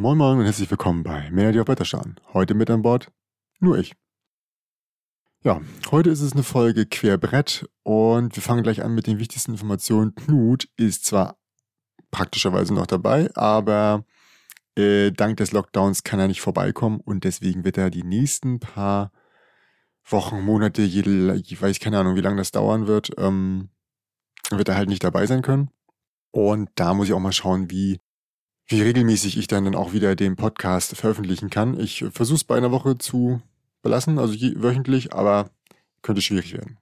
Moin Moin und herzlich willkommen bei Männer, auf Wetterstern. Heute mit an Bord nur ich. Ja, heute ist es eine Folge Querbrett und wir fangen gleich an mit den wichtigsten Informationen. Knut ist zwar praktischerweise noch dabei, aber äh, dank des Lockdowns kann er nicht vorbeikommen und deswegen wird er die nächsten paar Wochen, Monate, jede, ich weiß keine Ahnung, wie lange das dauern wird, ähm, wird er halt nicht dabei sein können. Und da muss ich auch mal schauen, wie wie regelmäßig ich dann, auch wieder den Podcast veröffentlichen kann. Ich versuche es bei einer Woche zu belassen, also wöchentlich, aber könnte schwierig werden.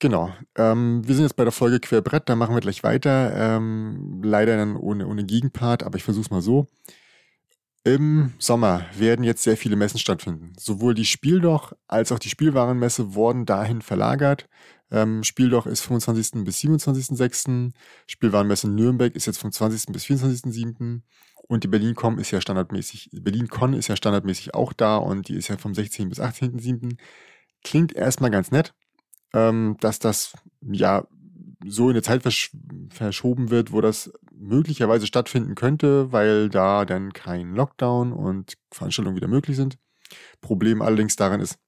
Genau. Ähm, wir sind jetzt bei der Folge Querbrett, da machen wir gleich weiter. Ähm, leider dann ohne, ohne Gegenpart, aber ich versuche es mal so. Im Sommer werden jetzt sehr viele Messen stattfinden. Sowohl die Spieldoch als auch die Spielwarenmesse wurden dahin verlagert. Ähm, Spieldoch ist 25. bis 27.06. Spielwarenmesse Nürnberg ist jetzt vom 20. bis 24.07. Und die BerlinCon ist ja standardmäßig, BerlinCon ist ja standardmäßig auch da und die ist ja vom 16. bis 18.07. Klingt erstmal ganz nett, ähm, dass das ja so in der Zeit versch verschoben wird, wo das möglicherweise stattfinden könnte, weil da dann kein Lockdown und Veranstaltungen wieder möglich sind. Problem allerdings daran ist,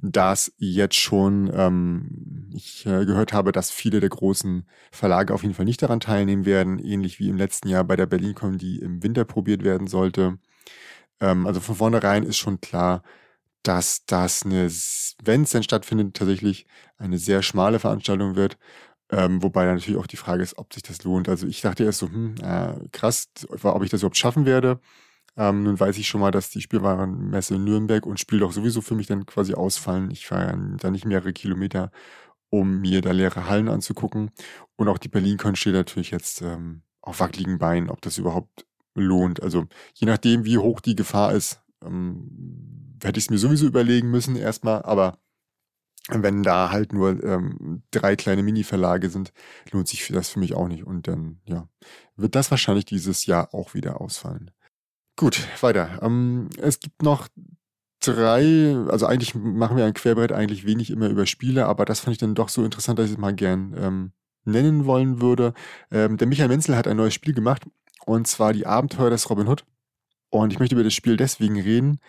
dass jetzt schon ähm, ich äh, gehört habe, dass viele der großen Verlage auf jeden Fall nicht daran teilnehmen werden, ähnlich wie im letzten Jahr bei der BerlinCon, die im Winter probiert werden sollte. Ähm, also von vornherein ist schon klar, dass das eine, wenn es denn stattfindet, tatsächlich eine sehr schmale Veranstaltung wird. Ähm, wobei dann natürlich auch die Frage ist, ob sich das lohnt. Also ich dachte erst so, hm, äh, krass, ob ich das überhaupt schaffen werde. Ähm, nun weiß ich schon mal, dass die Spielwarenmesse in Nürnberg und Spiel doch sowieso für mich dann quasi ausfallen. Ich fahre da nicht mehrere Kilometer, um mir da leere Hallen anzugucken. Und auch die BerlinCon steht natürlich jetzt ähm, auf wackeligen Beinen, ob das überhaupt lohnt. Also je nachdem, wie hoch die Gefahr ist, ähm, hätte ich es mir sowieso überlegen müssen erstmal, aber wenn da halt nur ähm, drei kleine Mini-Verlage sind, lohnt sich das für mich auch nicht. Und dann, ja, wird das wahrscheinlich dieses Jahr auch wieder ausfallen. Gut, weiter. Ähm, es gibt noch drei, also eigentlich machen wir ein Querbrett eigentlich wenig immer über Spiele, aber das fand ich dann doch so interessant, dass ich es mal gern ähm, nennen wollen würde. Ähm, der Michael Menzel hat ein neues Spiel gemacht und zwar die Abenteuer des Robin Hood. Und ich möchte über das Spiel deswegen reden,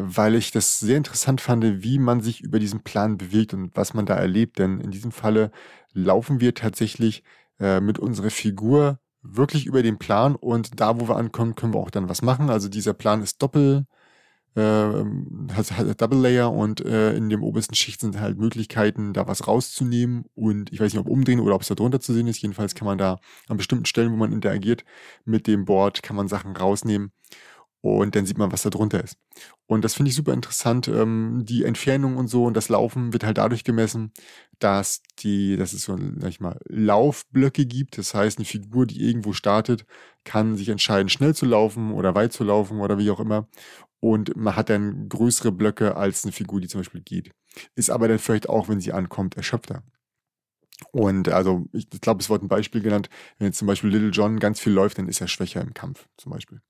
weil ich das sehr interessant fand, wie man sich über diesen Plan bewegt und was man da erlebt. Denn in diesem Falle laufen wir tatsächlich äh, mit unserer Figur wirklich über den Plan und da, wo wir ankommen, können wir auch dann was machen. Also dieser Plan ist doppel, äh, hat, hat Double Layer und äh, in dem obersten Schicht sind halt Möglichkeiten, da was rauszunehmen und ich weiß nicht, ob umdrehen oder ob es da drunter zu sehen ist. Jedenfalls kann man da an bestimmten Stellen, wo man interagiert mit dem Board, kann man Sachen rausnehmen und dann sieht man, was da drunter ist. Und das finde ich super interessant. Ähm, die Entfernung und so und das Laufen wird halt dadurch gemessen, dass die, dass es so, sag ich mal, Laufblöcke gibt. Das heißt, eine Figur, die irgendwo startet, kann sich entscheiden, schnell zu laufen oder weit zu laufen oder wie auch immer. Und man hat dann größere Blöcke als eine Figur, die zum Beispiel geht. Ist aber dann vielleicht auch, wenn sie ankommt, erschöpfter. Und also, ich glaube, es wurde ein Beispiel genannt, wenn jetzt zum Beispiel Little John ganz viel läuft, dann ist er schwächer im Kampf, zum Beispiel.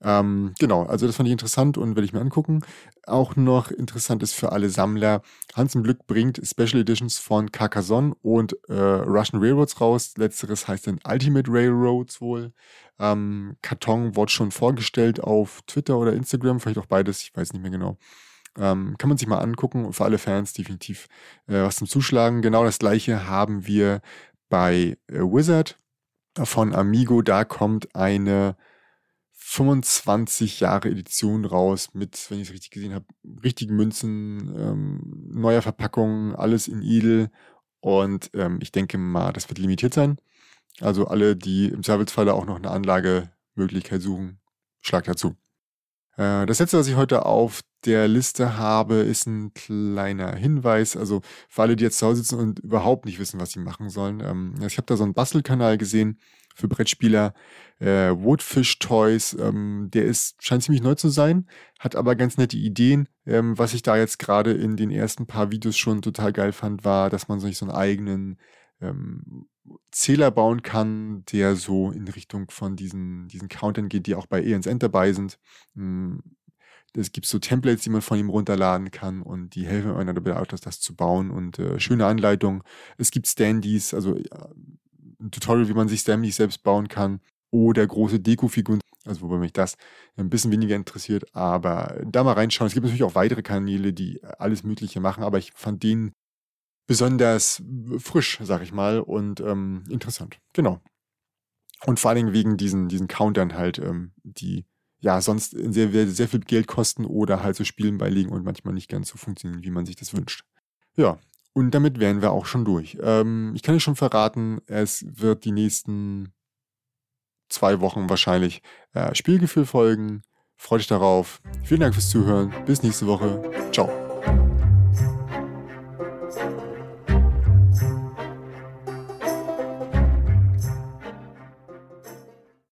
Ähm, genau, also das fand ich interessant und werde ich mir angucken. Auch noch interessant ist für alle Sammler, Hans im Glück bringt Special Editions von Carcassonne und äh, Russian Railroads raus. Letzteres heißt dann Ultimate Railroads wohl. Ähm, Karton wurde schon vorgestellt auf Twitter oder Instagram, vielleicht auch beides, ich weiß nicht mehr genau. Ähm, kann man sich mal angucken. Für alle Fans definitiv äh, was zum Zuschlagen. Genau das gleiche haben wir bei äh, Wizard von Amigo. Da kommt eine 25 Jahre Edition raus mit, wenn ich es richtig gesehen habe, richtigen Münzen, ähm, neuer Verpackung, alles in Edel. Und ähm, ich denke mal, das wird limitiert sein. Also alle, die im Zweifelsfalle auch noch eine Anlagemöglichkeit suchen, schlag dazu. Äh, das letzte, was ich heute auf der Liste habe, ist ein kleiner Hinweis. Also für alle, die jetzt zu Hause sitzen und überhaupt nicht wissen, was sie machen sollen. Ähm, ich habe da so einen Bastelkanal gesehen für Brettspieler. Äh, Woodfish Toys, ähm, der ist, scheint ziemlich neu zu sein, hat aber ganz nette Ideen. Ähm, was ich da jetzt gerade in den ersten paar Videos schon total geil fand, war, dass man sich so einen eigenen ähm, Zähler bauen kann, der so in Richtung von diesen, diesen Countern geht, die auch bei ENS End dabei sind. Hm, es gibt so Templates, die man von ihm runterladen kann und die helfen einer dabei, auch das, das zu bauen und äh, schöne Anleitung. Es gibt Standys, also äh, ein Tutorial, wie man sich Standys selbst bauen kann oder große Dekofiguren. Also wobei mich das ein bisschen weniger interessiert, aber da mal reinschauen. Es gibt natürlich auch weitere Kanäle, die alles Mögliche machen, aber ich fand den besonders frisch, sag ich mal, und ähm, interessant. Genau. Und vor allen Dingen wegen diesen, diesen Countern halt, ähm, die ja sonst sehr, sehr viel Geld kosten oder halt so Spielen beilegen und manchmal nicht ganz so funktionieren, wie man sich das wünscht. Ja, und damit wären wir auch schon durch. Ähm, ich kann euch schon verraten, es wird die nächsten zwei Wochen wahrscheinlich äh, Spielgefühl folgen. Freut euch darauf. Vielen Dank fürs Zuhören. Bis nächste Woche. Ciao.